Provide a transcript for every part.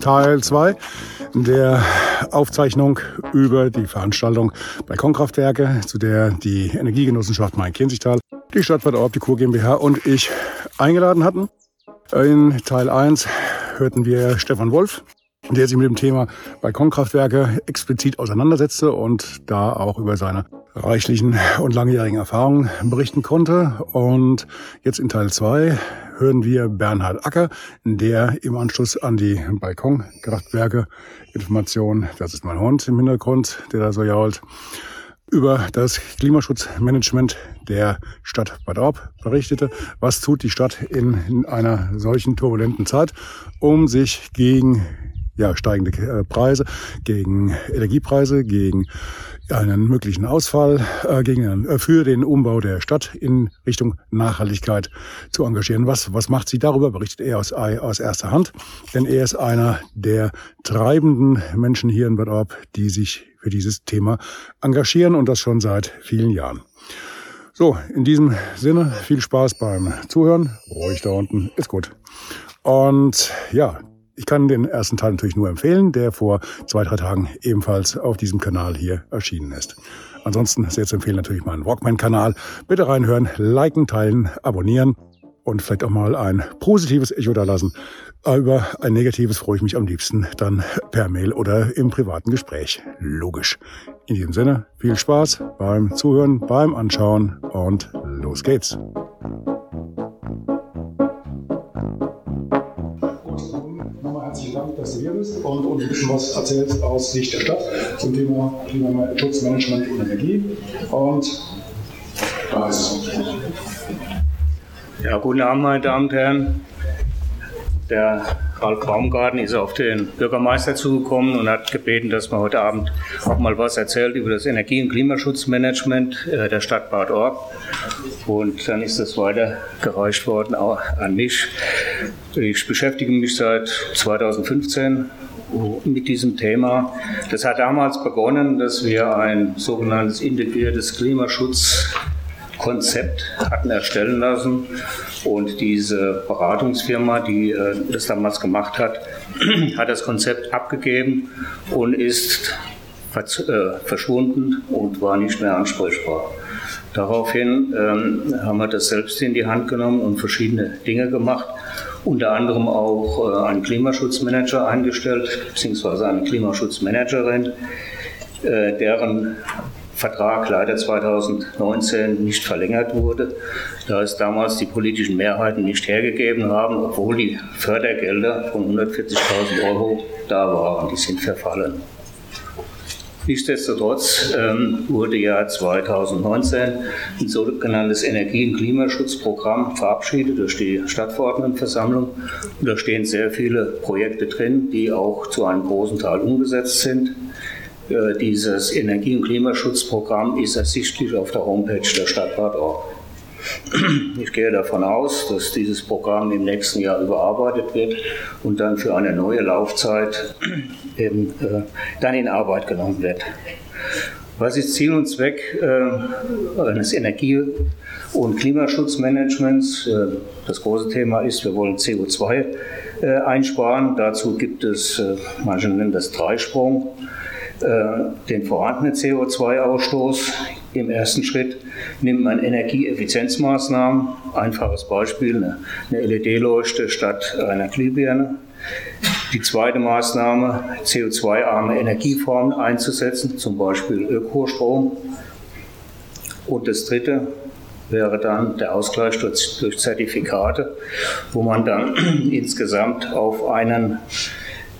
Teil 2 der Aufzeichnung über die Veranstaltung Balkonkraftwerke, zu der die Energiegenossenschaft Main-Kinzigtal, die Stadtwart Orb, die Kur GmbH und ich eingeladen hatten. In Teil 1 hörten wir Stefan Wolf, der sich mit dem Thema Balkonkraftwerke explizit auseinandersetzte und da auch über seine reichlichen und langjährigen Erfahrungen berichten konnte. Und jetzt in Teil 2 hören wir Bernhard Acker, der im Anschluss an die Balkonkraftwerke Information, das ist mein Hund im Hintergrund, der da so jault, über das Klimaschutzmanagement der Stadt Bad Orb berichtete. Was tut die Stadt in, in einer solchen turbulenten Zeit, um sich gegen ja, steigende äh, Preise, gegen Energiepreise, gegen einen möglichen Ausfall äh, gegen, äh, für den Umbau der Stadt in Richtung Nachhaltigkeit zu engagieren. Was, was macht sie darüber? Berichtet er aus, aus erster Hand, denn er ist einer der treibenden Menschen hier in Bad Orb, die sich für dieses Thema engagieren und das schon seit vielen Jahren. So, in diesem Sinne viel Spaß beim Zuhören. Ruhig da unten, ist gut. Und ja, ich kann den ersten Teil natürlich nur empfehlen, der vor zwei, drei Tagen ebenfalls auf diesem Kanal hier erschienen ist. Ansonsten sehr zu empfehlen natürlich meinen Walkman-Kanal. Bitte reinhören, liken, teilen, abonnieren und vielleicht auch mal ein positives Echo da lassen. Über ein negatives freue ich mich am liebsten dann per Mail oder im privaten Gespräch. Logisch. In diesem Sinne, viel Spaß beim Zuhören, beim Anschauen und los geht's. Und uns ein bisschen was erzählst aus Sicht der Stadt zum Thema Klimaschutzmanagement und Energie. Und da ist es. Ja, guten Abend, meine Damen und Herren. Der Ralf Baumgarten ist auf den Bürgermeister zugekommen und hat gebeten, dass man heute Abend auch mal was erzählt über das Energie- und Klimaschutzmanagement äh, der Stadt Bad Orb. Und dann ist das weitergereicht worden auch an mich. Ich beschäftige mich seit 2015 mit diesem Thema. Das hat damals begonnen, dass wir ein sogenanntes integriertes Klimaschutzkonzept hatten erstellen lassen und diese Beratungsfirma, die äh, das damals gemacht hat, hat das Konzept abgegeben und ist äh, verschwunden und war nicht mehr ansprechbar. Daraufhin ähm, haben wir das selbst in die Hand genommen und verschiedene Dinge gemacht, unter anderem auch äh, einen Klimaschutzmanager eingestellt, beziehungsweise eine Klimaschutzmanagerin, äh, deren Vertrag leider 2019 nicht verlängert wurde, da es damals die politischen Mehrheiten nicht hergegeben haben, obwohl die Fördergelder von 140.000 Euro da waren. Die sind verfallen. Nichtsdestotrotz ähm, wurde ja 2019 ein sogenanntes Energie- und Klimaschutzprogramm verabschiedet durch die Stadtverordnetenversammlung. Da stehen sehr viele Projekte drin, die auch zu einem großen Teil umgesetzt sind. Äh, dieses Energie- und Klimaschutzprogramm ist ersichtlich auf der Homepage der Stadt Bad Orb. Ich gehe davon aus, dass dieses Programm im nächsten Jahr überarbeitet wird und dann für eine neue Laufzeit eben, äh, dann in Arbeit genommen wird. Was ist Ziel und Zweck äh, eines Energie- und Klimaschutzmanagements? Äh, das große Thema ist, wir wollen CO2 äh, einsparen. Dazu gibt es, äh, manche nennen das Dreisprung. Äh, den vorhandenen CO2-Ausstoß. Im ersten Schritt nimmt man Energieeffizienzmaßnahmen. Einfaches Beispiel, eine LED-Leuchte statt einer Glühbirne. Die zweite Maßnahme, CO2-arme Energieformen einzusetzen, zum Beispiel Ökostrom. Und das dritte wäre dann der Ausgleich durch, durch Zertifikate, wo man dann insgesamt auf einen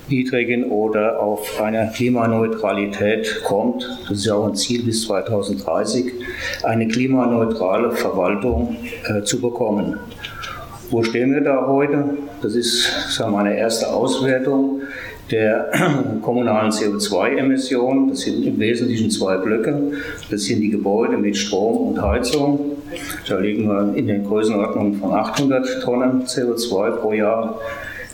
niedrigen oder auf eine Klimaneutralität kommt. Das ist ja auch ein Ziel bis 2030, eine klimaneutrale Verwaltung äh, zu bekommen. Wo stehen wir da heute? Das ist sagen wir, eine erste Auswertung der kommunalen CO2-Emissionen. Das sind im Wesentlichen zwei Blöcke. Das sind die Gebäude mit Strom und Heizung. Da liegen wir in den Größenordnungen von 800 Tonnen CO2 pro Jahr.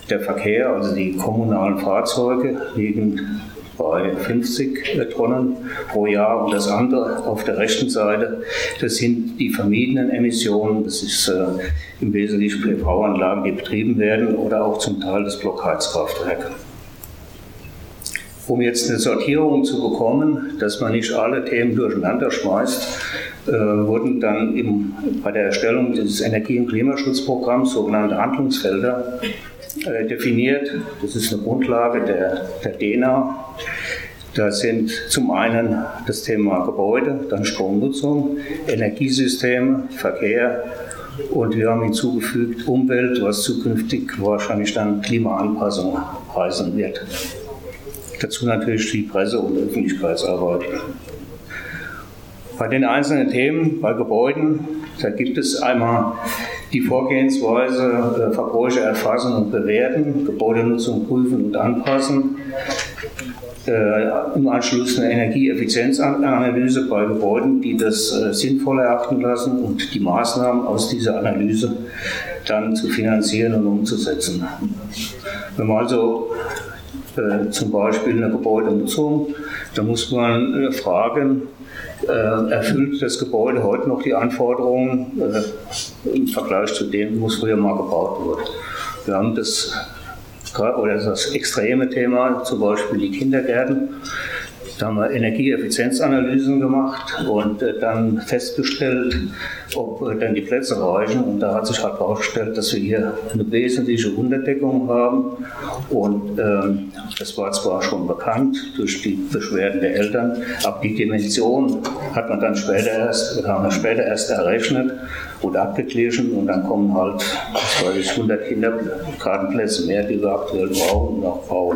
Der Verkehr, also die kommunalen Fahrzeuge, liegen bei 50 Tonnen pro Jahr. Und das andere auf der rechten Seite, das sind die vermiedenen Emissionen. Das ist äh, im Wesentlichen PV-Anlagen, die betrieben werden oder auch zum Teil das Blockheizkraftwerk. Um jetzt eine Sortierung zu bekommen, dass man nicht alle Themen durcheinander schmeißt, äh, wurden dann im, bei der Erstellung des Energie- und Klimaschutzprogramms sogenannte Handlungsfelder äh, definiert. Das ist eine Grundlage der, der DENA. Da sind zum einen das Thema Gebäude, dann Stromnutzung, Energiesysteme, Verkehr und wir haben hinzugefügt Umwelt, was zukünftig wahrscheinlich dann Klimaanpassung heißen wird. Dazu natürlich die Presse- und Öffentlichkeitsarbeit. Bei den einzelnen Themen, bei Gebäuden, da gibt es einmal die Vorgehensweise, äh, Verbräuche erfassen und bewerten, Gebäudenutzung prüfen und anpassen, äh, im Anschluss eine Energieeffizienzanalyse bei Gebäuden, die das äh, sinnvoll erachten lassen und die Maßnahmen aus dieser Analyse dann zu finanzieren und umzusetzen. Wenn man also äh, zum Beispiel eine Gebäudenutzung, da muss man äh, fragen, äh, erfüllt das Gebäude heute noch die Anforderungen äh, im Vergleich zu dem, wo es früher mal gebaut wurde. Wir haben das, oder das extreme Thema, zum Beispiel die Kindergärten. Da haben wir Energieeffizienzanalysen gemacht und äh, dann festgestellt, ob äh, dann die Plätze reichen. Und da hat sich halt herausgestellt, dass wir hier eine wesentliche Unterdeckung haben. Und ähm, das war zwar schon bekannt durch die Beschwerden der Eltern, aber die Dimension hat man dann später erst, haben wir später erst errechnet und abgeglichen. Und dann kommen halt, was weiß ich, 100 Kindergartenplätze mehr, die wir aktuell brauchen und auch.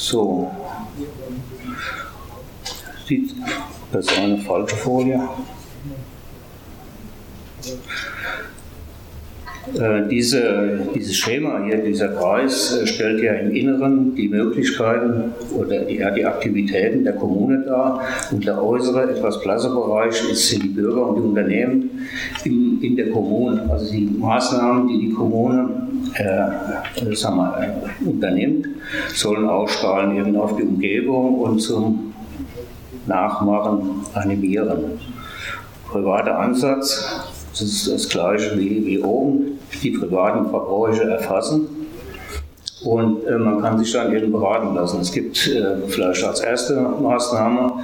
So. Das ist eine falsche Folie. Äh, diese, dieses Schema hier, dieser Kreis, äh, stellt ja im Inneren die Möglichkeiten oder die, ja, die Aktivitäten der Kommune dar. Und der äußere, etwas blasse Bereich ist, sind die Bürger und die Unternehmen in, in der Kommune. Also die Maßnahmen, die die Kommune äh, sagen wir, äh, unternimmt, sollen ausstrahlen eben auf die Umgebung und zum Nachmachen animieren. Privater Ansatz, das ist das gleiche wie, wie oben, die privaten Verbräuche erfassen und äh, man kann sich dann eben beraten lassen. Es gibt äh, vielleicht als erste Maßnahme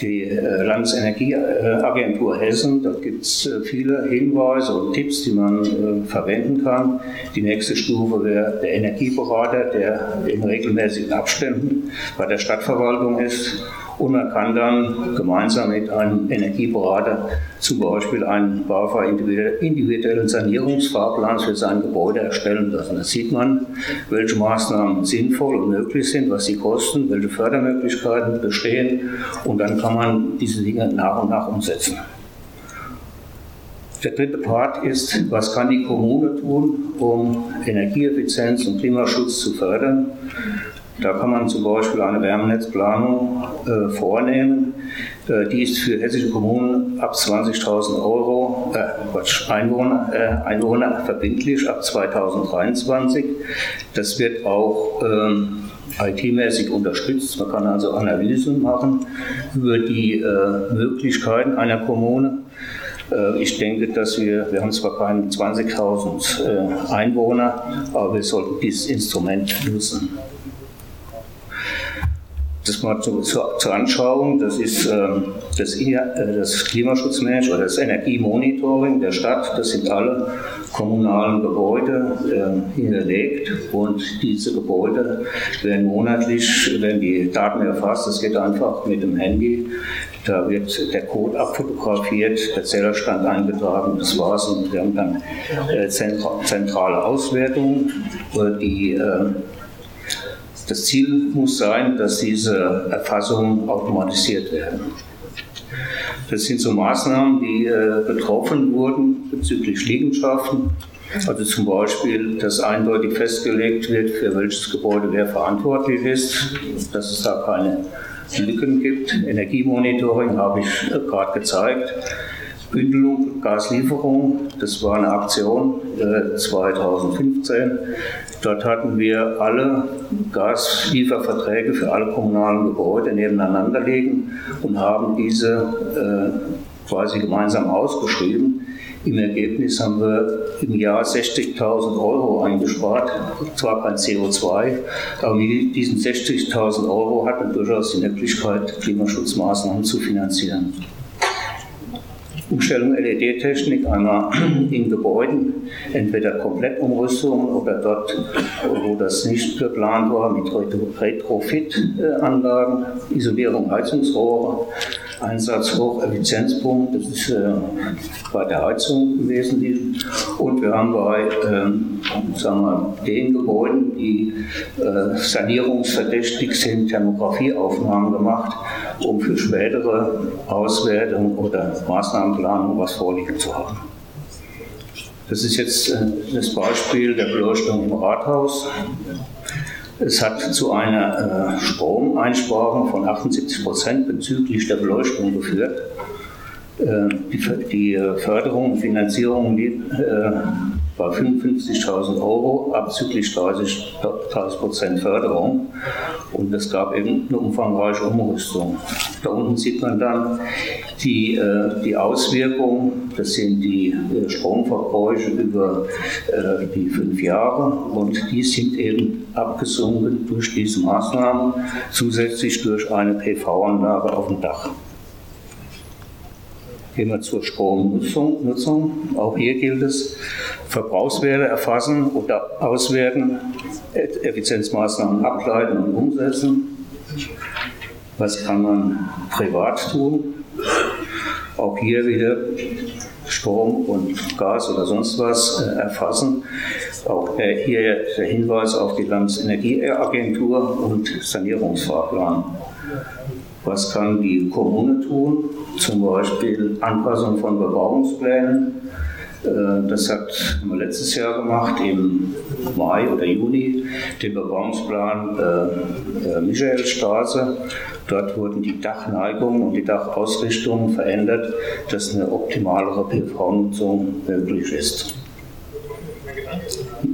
die äh, Landesenergieagentur Hessen. Da gibt es äh, viele Hinweise und Tipps, die man äh, verwenden kann. Die nächste Stufe wäre der Energieberater, der in regelmäßigen Abständen bei der Stadtverwaltung ist und man kann dann gemeinsam mit einem Energieberater zum Beispiel einen BAFA individuellen Sanierungsfahrplan für sein Gebäude erstellen lassen. Da sieht man, welche Maßnahmen sinnvoll und möglich sind, was sie kosten, welche Fördermöglichkeiten bestehen und dann kann man diese Dinge nach und nach umsetzen. Der dritte Part ist, was kann die Kommune tun, um Energieeffizienz und Klimaschutz zu fördern. Da kann man zum Beispiel eine Wärmenetzplanung äh, vornehmen. Äh, die ist für hessische Kommunen ab 20.000 Euro, äh, Quatsch, Einwohner, äh, Einwohner verbindlich ab 2023. Das wird auch ähm, IT-mäßig unterstützt. Man kann also Analysen machen über die äh, Möglichkeiten einer Kommune. Äh, ich denke, dass wir, wir haben zwar keine 20.000 Einwohner, aber wir sollten dieses Instrument nutzen. Das mal zu, zu, zur Anschauung, das ist ähm, das, äh, das Klimaschutzmanagement oder das Energiemonitoring der Stadt. Das sind alle kommunalen Gebäude äh, hinterlegt und diese Gebäude werden monatlich, werden die Daten erfasst. Das geht einfach mit dem Handy. Da wird der Code abfotografiert, der Zählerstand eingetragen, das war's. Und wir haben dann äh, zentrale Auswertungen, die äh, das Ziel muss sein, dass diese Erfassungen automatisiert werden. Das sind so Maßnahmen, die äh, getroffen wurden bezüglich Liegenschaften. Also zum Beispiel, dass eindeutig festgelegt wird, für welches Gebäude wer verantwortlich ist, dass es da keine Lücken gibt. Energiemonitoring habe ich äh, gerade gezeigt. Bündelung Gaslieferung, das war eine Aktion äh, 2015. Dort hatten wir alle Gaslieferverträge für alle kommunalen Gebäude nebeneinander liegen und haben diese äh, quasi gemeinsam ausgeschrieben. Im Ergebnis haben wir im Jahr 60.000 Euro eingespart, zwar kein CO2, aber mit diesen 60.000 Euro hat man durchaus die Möglichkeit, Klimaschutzmaßnahmen zu finanzieren. Umstellung LED-Technik einmal in Gebäuden, entweder Komplettumrüstung oder dort, wo das nicht geplant war, mit Retrofit-Anlagen, Isolierung Heizungsrohre, Einsatz Hocheffizienzpunkt, das ist äh, bei der Heizung Wesentlichen. Und wir haben bei ähm, sagen wir, den Gebäuden, die äh, sanierungsverdächtig sind, Thermografieaufnahmen gemacht, um für spätere Auswertung oder Maßnahmenplanung was vorliegen zu haben. Das ist jetzt äh, das Beispiel der Beleuchtung im Rathaus. Es hat zu einer äh, Stromeinsparung von 78 Prozent bezüglich der Beleuchtung geführt. Äh, die, die, Förderung und Finanzierung liegt äh, bei 55.000 Euro, abzüglich 30 Prozent Förderung. Und es gab eben eine umfangreiche Umrüstung. Da unten sieht man dann die, äh, die Auswirkungen, das sind die äh, Stromverbräuche über äh, die fünf Jahre und die sind eben abgesunken durch diese Maßnahmen, zusätzlich durch eine PV-Anlage auf dem Dach. Gehen wir zur Stromnutzung. Nutzung. Auch hier gilt es, Verbrauchswerte erfassen oder auswerten, Effizienzmaßnahmen ableiten und umsetzen. Was kann man privat tun? Auch hier wieder Strom und Gas oder sonst was äh, erfassen. Auch der, hier der Hinweis auf die Landesenergieagentur und Sanierungsfahrplan. Was kann die Kommune tun? Zum Beispiel Anpassung von Bebauungsplänen. Äh, das hat wir letztes Jahr gemacht, im Mai oder Juni, den Bebauungsplan äh, äh, Michaelstraße. Dort wurden die Dachneigungen und die Dachausrichtungen verändert, dass eine optimalere PV-Nutzung möglich ist.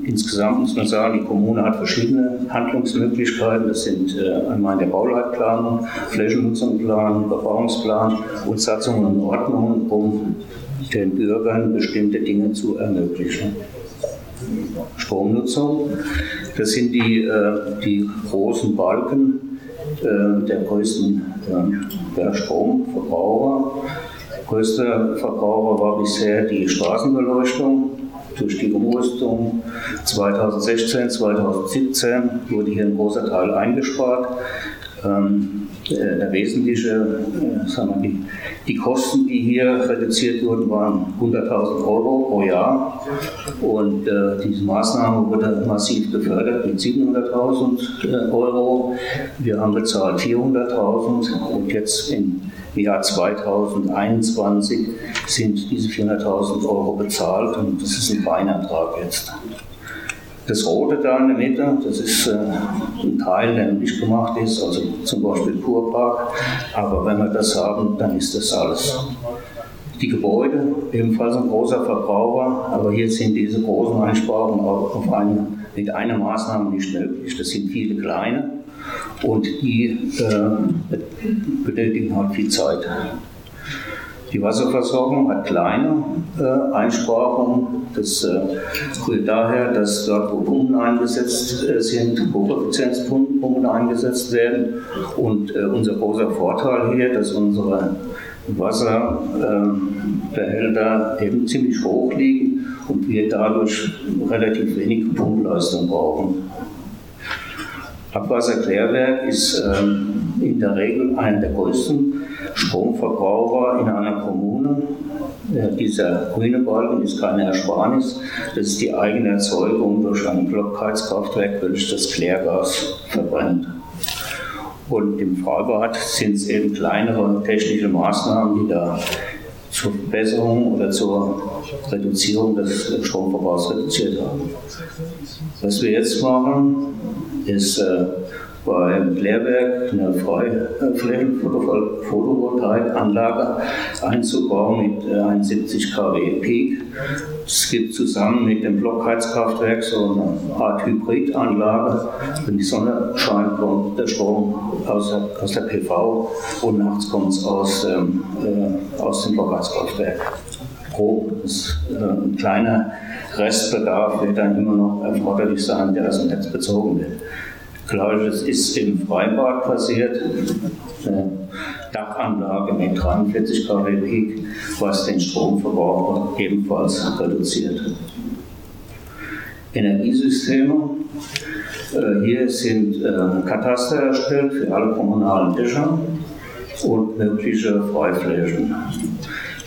Insgesamt muss man sagen, die Kommune hat verschiedene Handlungsmöglichkeiten. Das sind äh, einmal in der Bauleitplanung, Flächennutzungsplan, Bebauungsplan und Satzungen und Ordnungen, um den Bürgern bestimmte Dinge zu ermöglichen. Stromnutzung, das sind die, äh, die großen Balken äh, der größten der Stromverbraucher. Der größte Verbraucher war bisher die Straßenbeleuchtung durch die Umrüstung 2016, 2017 wurde hier ein großer Teil eingespart. Ähm, der wesentliche, äh, sagen wir, die, die Kosten, die hier reduziert wurden, waren 100.000 Euro pro Jahr. Und äh, diese Maßnahme wurde massiv gefördert mit 700.000 äh, Euro. Wir haben bezahlt 400.000 und jetzt im Jahr 2021 sind diese 400.000 Euro bezahlt und das ist ein Beinertrag jetzt. Das Rote da in der Mitte, das ist äh, ein Teil, der nicht gemacht ist, also zum Beispiel Kurpark. Aber wenn wir das haben, dann ist das alles. Die Gebäude, ebenfalls ein großer Verbraucher, aber hier sind diese großen Einsparungen auf eine, mit einer Maßnahme nicht möglich. Das sind viele kleine und die äh, benötigen halt viel Zeit. Die Wasserversorgung hat kleine äh, Einsparungen. Das äh, rührt daher, dass dort, wo Pumpen eingesetzt äh, sind, Hocheffizienzpumpen eingesetzt werden. Und äh, unser großer Vorteil hier, dass unsere Wasserbehälter eben ziemlich hoch liegen und wir dadurch relativ wenig Pumpleistung brauchen. Abwasserklärwerk ist ähm, in der Regel einer der größten Stromverbraucher in einer Kommune. Äh, dieser grüne Balken ist keine Ersparnis, das ist die eigene Erzeugung durch ein Blockheizkraftwerk, welches das Klärgas verbrennt. Und im Freibad sind es eben kleinere technische Maßnahmen, die da zur Verbesserung oder zur Reduzierung des Stromverbrauchs reduziert haben. Was wir jetzt machen, ist äh, beim Lehrwerk eine Freiflächenphotovoltaikanlage einzubauen mit 71 kW Peak. Es gibt zusammen mit dem Blockheizkraftwerk so eine Art Hybridanlage. Wenn die Sonne scheint, kommt der Strom aus der, aus der PV und nachts kommt es aus, ähm, äh, aus dem Blockheizkraftwerk. Ist äh, ein kleiner Restbedarf wird dann immer noch erforderlich sein, der aus dem Netz bezogen wird. Gleiches ist im Freibad passiert. Eine Dachanlage mit 43 kW Peak, was den Stromverbrauch ebenfalls reduziert. Energiesysteme. Äh, hier sind äh, Kataster erstellt für alle kommunalen Dächer und mögliche Freiflächen.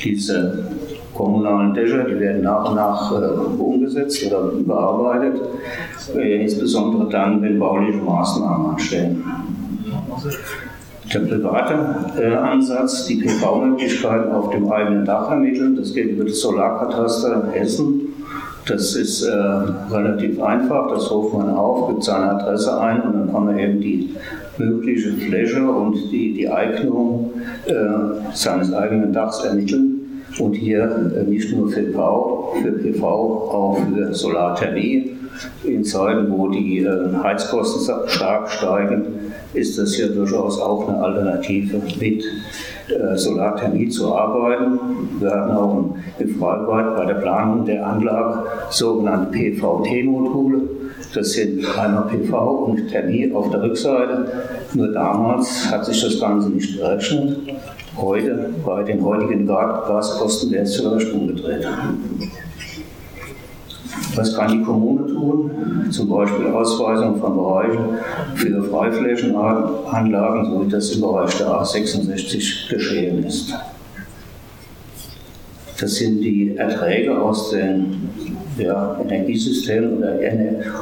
Diese kommunalen Dächer, die werden nach und nach äh, umgesetzt oder überarbeitet, äh, insbesondere dann, wenn bauliche Maßnahmen anstehen. Der private äh, Ansatz, die PV-Möglichkeiten auf dem eigenen Dach ermitteln, das geht über das Solarkataster in Hessen. Das ist äh, relativ einfach, das ruft man auf, gibt seine Adresse ein und dann kann man eben die mögliche Fläche und die, die Eignung äh, seines eigenen Dachs ermitteln und hier äh, nicht nur für PV, für PV, auch für Solarthermie. In Zeiten, wo die äh, Heizkosten stark steigen, ist das ja durchaus auch eine Alternative, mit äh, Solarthermie zu arbeiten. Wir hatten auch im Freibad bei der Planung der Anlage sogenannte PVT-Module. Das sind einmal PV und Thermie auf der Rückseite. Nur damals hat sich das Ganze nicht gerechnet. Heute, bei den heutigen Gaskosten, wäre es sogar umgedreht. Was kann die Kommune tun? Zum Beispiel Ausweisung von Bereichen für Freiflächenanlagen, so wie das im Bereich der A66 geschehen ist. Das sind die Erträge aus den ja, Energiesystemen oder,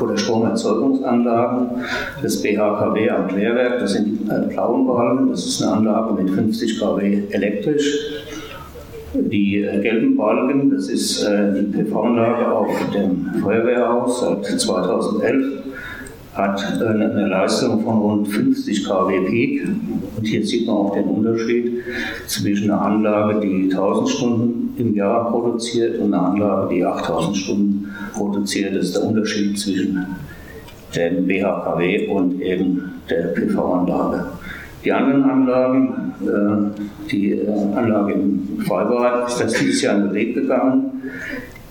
oder Stromerzeugungsanlagen des BHKW am Klärwerk. Das sind die äh, blauen Balken. Das ist eine Anlage mit 50 kW elektrisch. Die äh, gelben Balken, das ist äh, die PV-Anlage auf dem Feuerwehrhaus seit 2011 hat eine Leistung von rund 50 kW Peak. Und hier sieht man auch den Unterschied zwischen einer Anlage, die 1000 Stunden im Jahr produziert und einer Anlage, die 8000 Stunden produziert. Das ist der Unterschied zwischen dem BHKW und eben der PV-Anlage. Die anderen Anlagen, äh, die äh, Anlage im Freibad, ist das dieses Jahr in Betrieb gegangen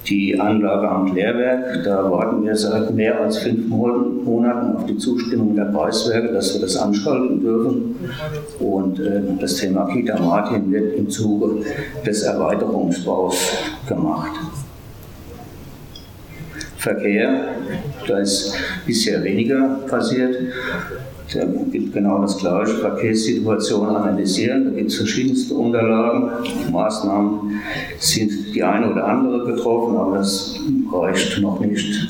die Anlage am Klärwerk. Da warten wir seit mehr als fünf Monaten auf die Zustimmung der Preiswerke, dass wir das anschalten dürfen. Und äh, das Thema Kita Martin wird im Zuge des Erweiterungsbaus gemacht. Verkehr, da ist bisher weniger passiert. Da gilt genau das Gleiche. Verkehrssituation analysieren. Da gibt es verschiedenste Unterlagen. Maßnahmen sind die eine oder andere getroffen, aber das reicht noch nicht.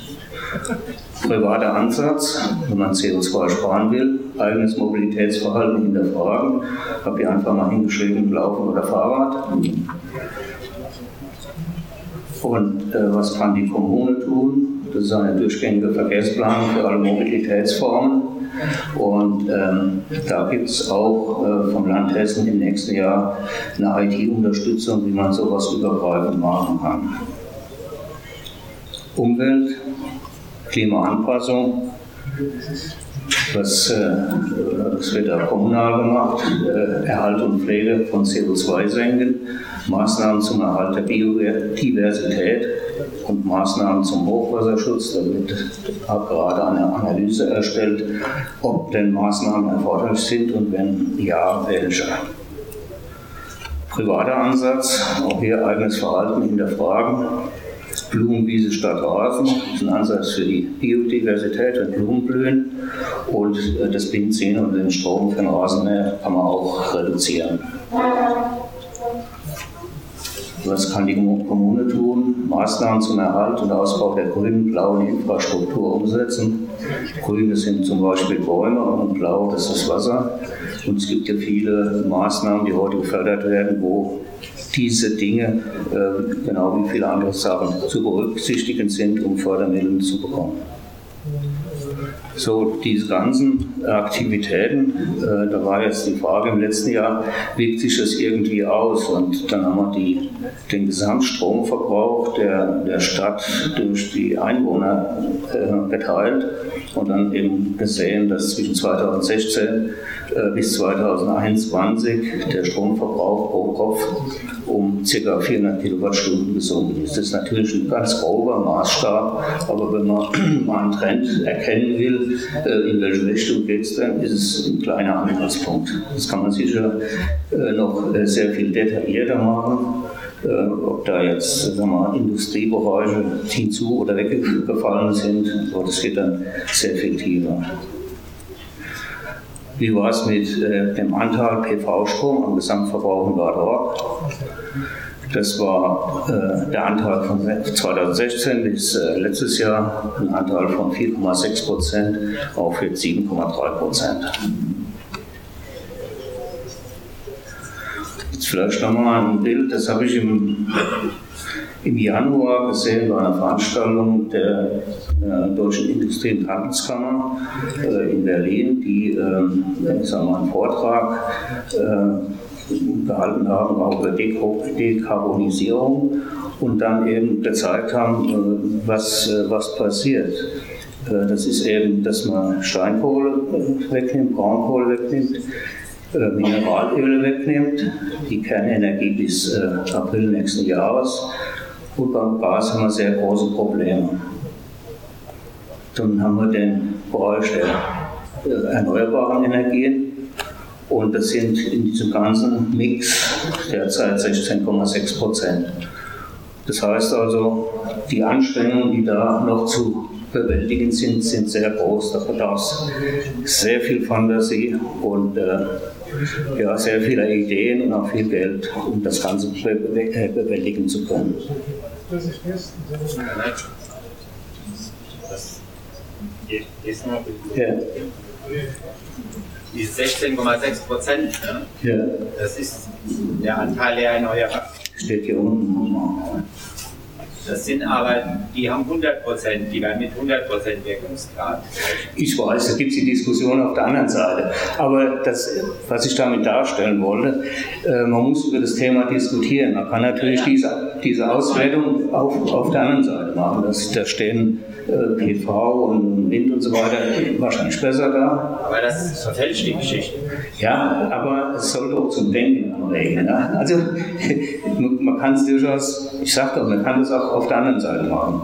Privater Ansatz, wenn man CO2 sparen will, eigenes Mobilitätsverhalten hinterfragen. Habe ich einfach mal hingeschrieben, Laufen oder Fahrrad. Und äh, was kann die Kommune tun? Das ist eine durchgängige Verkehrsplanung für alle Mobilitätsformen. Und ähm, da gibt es auch äh, vom Land Hessen im nächsten Jahr eine IT-Unterstützung, wie man sowas übergreifend machen kann. Umwelt, Klimaanpassung, das, äh, das wird da kommunal gemacht, äh, Erhalt und Pflege von CO2-Senken, Maßnahmen zum Erhalt der Biodiversität und Maßnahmen zum Hochwasserschutz. Da wird gerade eine Analyse erstellt, ob denn Maßnahmen erforderlich sind und wenn ja, welche. Privater Ansatz, auch hier eigenes Verhalten hinterfragen. Blumenwiese statt Rasen, das ist ein Ansatz für die Biodiversität, wenn Blumen blühen. Und äh, das Benzin und den Strom für den Rasenmäher kann man auch reduzieren. Was kann die Kommune tun? Maßnahmen zum Erhalt und Ausbau der grünen, blauen Infrastruktur umsetzen. Grüne sind zum Beispiel Bäume und blau, das ist Wasser. Und es gibt ja viele Maßnahmen, die heute gefördert werden, wo diese Dinge, äh, genau wie viele andere Sachen, zu berücksichtigen sind, um Fördermittel zu bekommen. So, diese ganzen Aktivitäten, äh, da war jetzt die Frage im letzten Jahr, wirkt sich das irgendwie aus? Und dann haben wir die, den Gesamtstromverbrauch der, der Stadt durch die Einwohner äh, geteilt und dann eben gesehen, dass zwischen 2016 äh, bis 2021 der Stromverbrauch pro Kopf um ca. 400 Kilowattstunden gesunken ist. Das ist natürlich ein ganz grober Maßstab, aber wenn man mal einen Trend erkennen will, äh, in welche Richtung geht es dann, ist es ein kleiner Anhaltspunkt. Das kann man sicher äh, noch sehr viel detaillierter machen. ob da jetzt sagen wir, Industriebereiche hinzu oder weggefallen sind, aber das geht dann sehr viel tiefer. Wie war es mit äh, dem Anteil PV-Strom am Gesamtverbrauch in Bad Orb? Das war äh, der Anteil von 2016 bis äh, letztes Jahr ein Anteil von 4,6 Prozent auf jetzt 7,3 Prozent. Jetzt vielleicht nochmal ein Bild, das habe ich im im Januar gesehen bei einer Veranstaltung der äh, Deutschen Industrie- und Handelskammer äh, in Berlin, die äh, ich sag mal, einen Vortrag äh, gehalten haben auch über Dekarbonisierung und dann eben gezeigt haben, äh, was, äh, was passiert. Das ist eben, dass man Steinkohle wegnimmt, Braunkohle wegnimmt, Mineralöle wegnimmt, die Kernenergie bis April nächsten Jahres Gut, beim Gas haben wir sehr große Probleme. Dann haben wir den Bereich der äh, erneuerbaren Energien und das sind in diesem ganzen Mix derzeit 16,6 Prozent. Das heißt also, die Anstrengungen, die da noch zu bewältigen sind, sind sehr groß. Da bedarf es sehr viel Fantasie und äh, ja, sehr viele Ideen und auch viel Geld, um das Ganze äh, bewältigen zu können. Ja. Die 16,6 Prozent, ne? ja. das ist der Anteil der Erneuerbaren. Steht hier unten. Das sind aber, die haben 100 Prozent, die werden mit 100 Prozent Wirkungsgrad. Ich weiß, da gibt es die Diskussion auf der anderen Seite. Aber das, was ich damit darstellen wollte, äh, man muss über das Thema diskutieren. Man kann natürlich ja. diese, diese Auswertung auf, auf der anderen Seite machen. Das, da stehen äh, PV und Wind und so weiter wahrscheinlich besser da. Aber das verfälscht die Geschichte. Ja, aber es soll doch zum Denken anregen. Ja? Also man kann es durchaus, ich sage doch, man kann das auch auf der anderen Seite machen.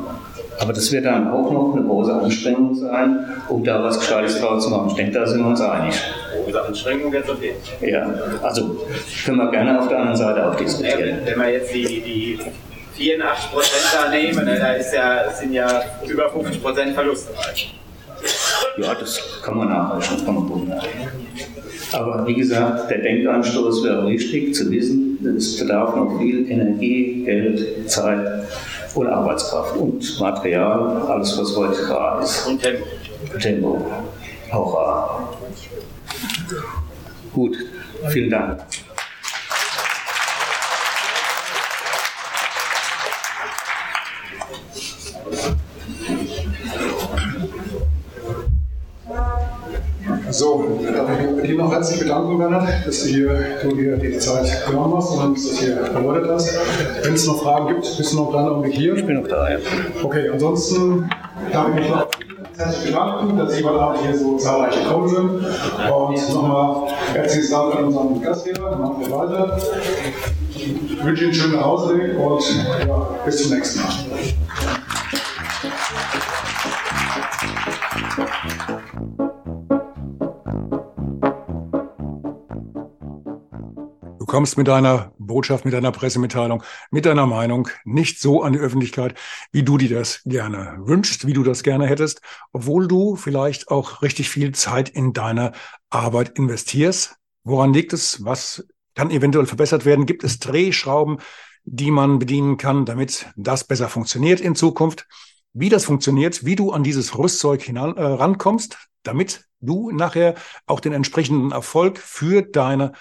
Aber das wird dann auch noch eine große Anstrengung sein, um da was Gescheites draus zu machen. Ich denke, da sind wir uns einig. Große Anstrengung wird es auf jeden Fall. Ja, also können wir gerne auf der anderen Seite auch diskutieren. Wenn wir jetzt die, die 84 Prozent da nehmen, ne, da ist ja, sind ja über 50 Prozent Verluste. Ja, das kann man nachrechnen, kann man gut. Aber wie gesagt, der Denkanstoß wäre wichtig zu wissen, es bedarf noch viel Energie, Geld, Zeit und Arbeitskraft und Material, alles was heute rar ist. Und Tempo. Tempo, auch rar. Gut, vielen Dank. So, ich darf mich bei dir noch herzlich bedanken, Bernhard, dass du hier, du dir die Zeit genommen hast und das hier erläutert hast. Wenn es noch Fragen gibt, bist du noch dran Augenblick hier? Ich bin noch da, ja. Okay, ansonsten darf ich mich noch herzlich bedanken, dass Sie heute Abend hier so zahlreich gekommen sind. Und nochmal herzliches Dank an unseren Gastgeber, dann machen wir weiter. Ich wünsche Ihnen einen schönen Ausweg und ja, bis zum nächsten Mal. Kommst mit deiner Botschaft, mit deiner Pressemitteilung, mit deiner Meinung nicht so an die Öffentlichkeit, wie du dir das gerne wünschst, wie du das gerne hättest, obwohl du vielleicht auch richtig viel Zeit in deine Arbeit investierst. Woran liegt es? Was kann eventuell verbessert werden? Gibt es Drehschrauben, die man bedienen kann, damit das besser funktioniert in Zukunft? Wie das funktioniert, wie du an dieses Rüstzeug hinan, äh, rankommst, damit du nachher auch den entsprechenden Erfolg für deine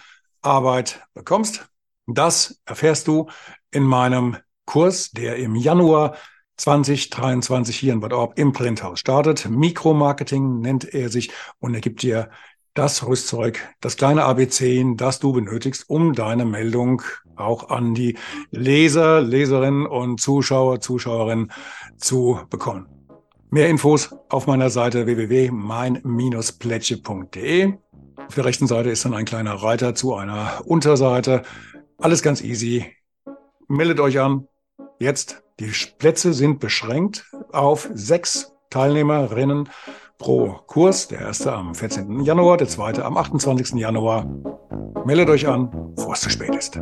Arbeit bekommst. Das erfährst du in meinem Kurs, der im Januar 2023 hier in Bad Orb im Printhaus startet. Mikromarketing nennt er sich und er gibt dir das Rüstzeug, das kleine ABC, das du benötigst, um deine Meldung auch an die Leser, Leserinnen und Zuschauer, Zuschauerinnen zu bekommen. Mehr Infos auf meiner Seite www.mein-plätsche.de. Auf der rechten Seite ist dann ein kleiner Reiter zu einer Unterseite. Alles ganz easy. Meldet euch an. Jetzt. Die Plätze sind beschränkt auf sechs Teilnehmerinnen pro Kurs. Der erste am 14. Januar, der zweite am 28. Januar. Meldet euch an, bevor es zu spät ist.